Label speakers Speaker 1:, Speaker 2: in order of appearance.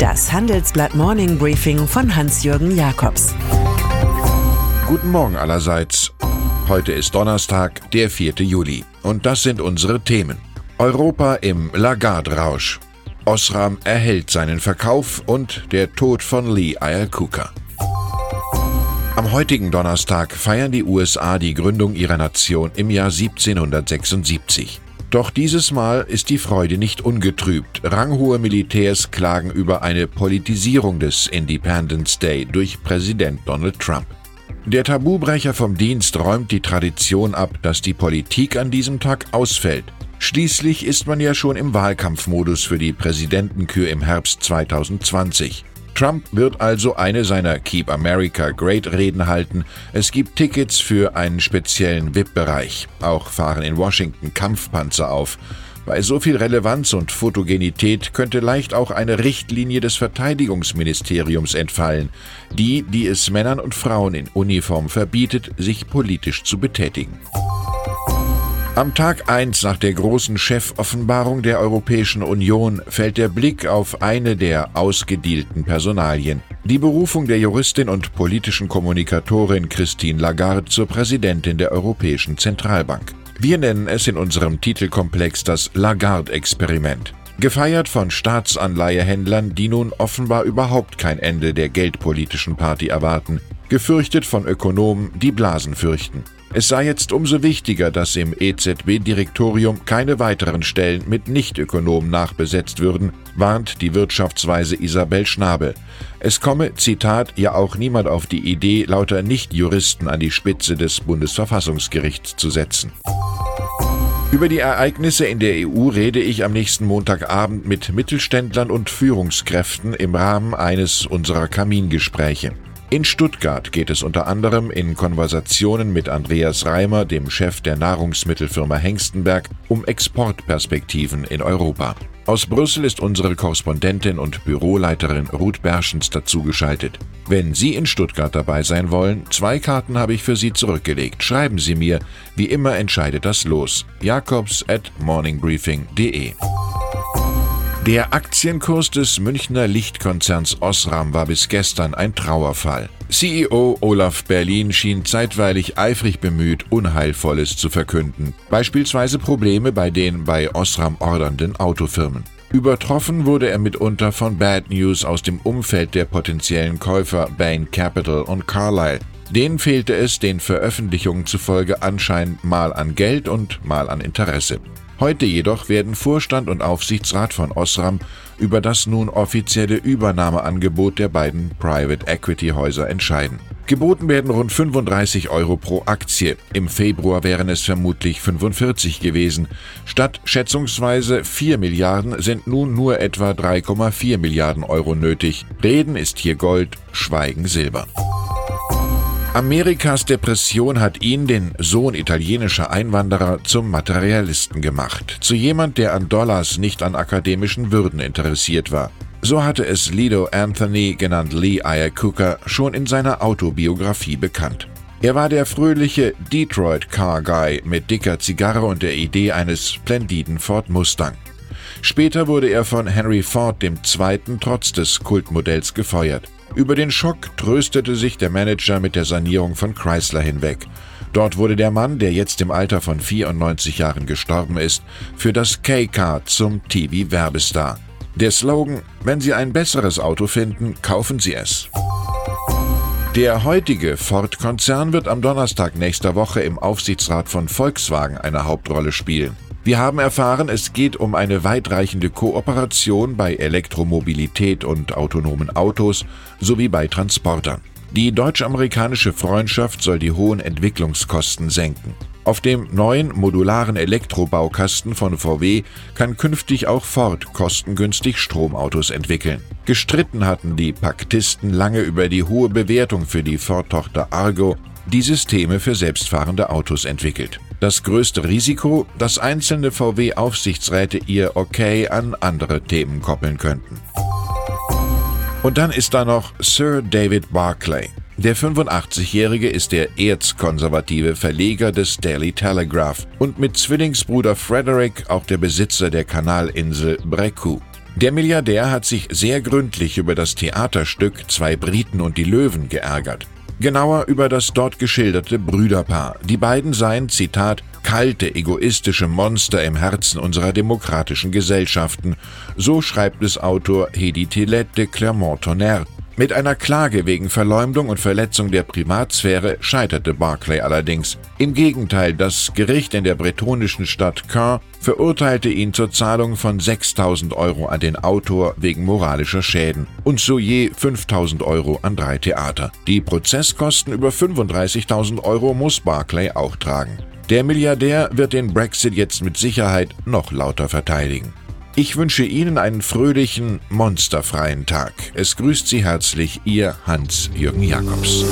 Speaker 1: Das Handelsblatt Morning Briefing von Hans-Jürgen Jakobs.
Speaker 2: Guten Morgen allerseits. Heute ist Donnerstag, der 4. Juli. Und das sind unsere Themen. Europa im Lagarde-Rausch. Osram erhält seinen Verkauf und der Tod von Lee Iacocca. Am heutigen Donnerstag feiern die USA die Gründung ihrer Nation im Jahr 1776. Doch dieses Mal ist die Freude nicht ungetrübt. Ranghohe Militärs klagen über eine Politisierung des Independence Day durch Präsident Donald Trump. Der Tabubrecher vom Dienst räumt die Tradition ab, dass die Politik an diesem Tag ausfällt. Schließlich ist man ja schon im Wahlkampfmodus für die Präsidentenkür im Herbst 2020. Trump wird also eine seiner Keep America Great Reden halten. Es gibt Tickets für einen speziellen VIP-Bereich. Auch fahren in Washington Kampfpanzer auf. Bei so viel Relevanz und Fotogenität könnte leicht auch eine Richtlinie des Verteidigungsministeriums entfallen, die, die es Männern und Frauen in Uniform verbietet, sich politisch zu betätigen. Am Tag 1 nach der großen Chefoffenbarung der Europäischen Union fällt der Blick auf eine der ausgedealten Personalien. Die Berufung der Juristin und politischen Kommunikatorin Christine Lagarde zur Präsidentin der Europäischen Zentralbank. Wir nennen es in unserem Titelkomplex das Lagarde-Experiment. Gefeiert von Staatsanleihehändlern, die nun offenbar überhaupt kein Ende der geldpolitischen Party erwarten, gefürchtet von Ökonomen, die Blasen fürchten. Es sei jetzt umso wichtiger, dass im EZB-Direktorium keine weiteren Stellen mit Nichtökonomen nachbesetzt würden, warnt die Wirtschaftsweise Isabel Schnabel. Es komme, Zitat, ja auch niemand auf die Idee, lauter Nichtjuristen an die Spitze des Bundesverfassungsgerichts zu setzen. Über die Ereignisse in der EU rede ich am nächsten Montagabend mit Mittelständlern und Führungskräften im Rahmen eines unserer Kamingespräche. In Stuttgart geht es unter anderem in Konversationen mit Andreas Reimer, dem Chef der Nahrungsmittelfirma Hengstenberg, um Exportperspektiven in Europa. Aus Brüssel ist unsere Korrespondentin und Büroleiterin Ruth Berschens dazugeschaltet. Wenn Sie in Stuttgart dabei sein wollen, zwei Karten habe ich für Sie zurückgelegt. Schreiben Sie mir. Wie immer entscheidet das Los. Jakobs at morningbriefing.de der Aktienkurs des Münchner Lichtkonzerns Osram war bis gestern ein Trauerfall. CEO Olaf Berlin schien zeitweilig eifrig bemüht, Unheilvolles zu verkünden, beispielsweise Probleme bei den bei Osram ordernden Autofirmen. Übertroffen wurde er mitunter von Bad News aus dem Umfeld der potenziellen Käufer Bain Capital und Carlyle. Denen fehlte es den Veröffentlichungen zufolge anscheinend mal an Geld und mal an Interesse. Heute jedoch werden Vorstand und Aufsichtsrat von Osram über das nun offizielle Übernahmeangebot der beiden Private Equity Häuser entscheiden. Geboten werden rund 35 Euro pro Aktie. Im Februar wären es vermutlich 45 gewesen. Statt schätzungsweise 4 Milliarden sind nun nur etwa 3,4 Milliarden Euro nötig. Reden ist hier Gold, Schweigen Silber. Amerikas Depression hat ihn, den Sohn italienischer Einwanderer, zum Materialisten gemacht, zu jemand, der an Dollars, nicht an akademischen Würden interessiert war. So hatte es Lido Anthony, genannt Lee Iacocca, schon in seiner Autobiografie bekannt. Er war der fröhliche Detroit Car Guy mit dicker Zigarre und der Idee eines splendiden Ford Mustang. Später wurde er von Henry Ford II. trotz des Kultmodells gefeuert. Über den Schock tröstete sich der Manager mit der Sanierung von Chrysler hinweg. Dort wurde der Mann, der jetzt im Alter von 94 Jahren gestorben ist, für das K-Car zum TV-Werbestar. Der Slogan, wenn Sie ein besseres Auto finden, kaufen Sie es. Der heutige Ford-Konzern wird am Donnerstag nächster Woche im Aufsichtsrat von Volkswagen eine Hauptrolle spielen. Wir haben erfahren, es geht um eine weitreichende Kooperation bei Elektromobilität und autonomen Autos sowie bei Transportern. Die deutsch-amerikanische Freundschaft soll die hohen Entwicklungskosten senken. Auf dem neuen modularen Elektrobaukasten von VW kann künftig auch Ford kostengünstig Stromautos entwickeln. Gestritten hatten die Paktisten lange über die hohe Bewertung für die Ford-Tochter Argo, die Systeme für selbstfahrende Autos entwickelt. Das größte Risiko, dass einzelne VW-Aufsichtsräte ihr Okay an andere Themen koppeln könnten. Und dann ist da noch Sir David Barclay. Der 85-Jährige ist der erzkonservative Verleger des Daily Telegraph und mit Zwillingsbruder Frederick auch der Besitzer der Kanalinsel Brecou. Der Milliardär hat sich sehr gründlich über das Theaterstück Zwei Briten und die Löwen geärgert. Genauer über das dort geschilderte Brüderpaar. Die beiden seien, Zitat, kalte, egoistische Monster im Herzen unserer demokratischen Gesellschaften, so schreibt es Autor Hedi Tillet de Clermont-Tonnerre. Mit einer Klage wegen Verleumdung und Verletzung der Privatsphäre scheiterte Barclay allerdings. Im Gegenteil, das Gericht in der bretonischen Stadt Caen verurteilte ihn zur Zahlung von 6000 Euro an den Autor wegen moralischer Schäden und so je 5000 Euro an drei Theater. Die Prozesskosten über 35.000 Euro muss Barclay auch tragen. Der Milliardär wird den Brexit jetzt mit Sicherheit noch lauter verteidigen. Ich wünsche Ihnen einen fröhlichen, monsterfreien Tag. Es grüßt Sie herzlich Ihr Hans-Jürgen Jakobs.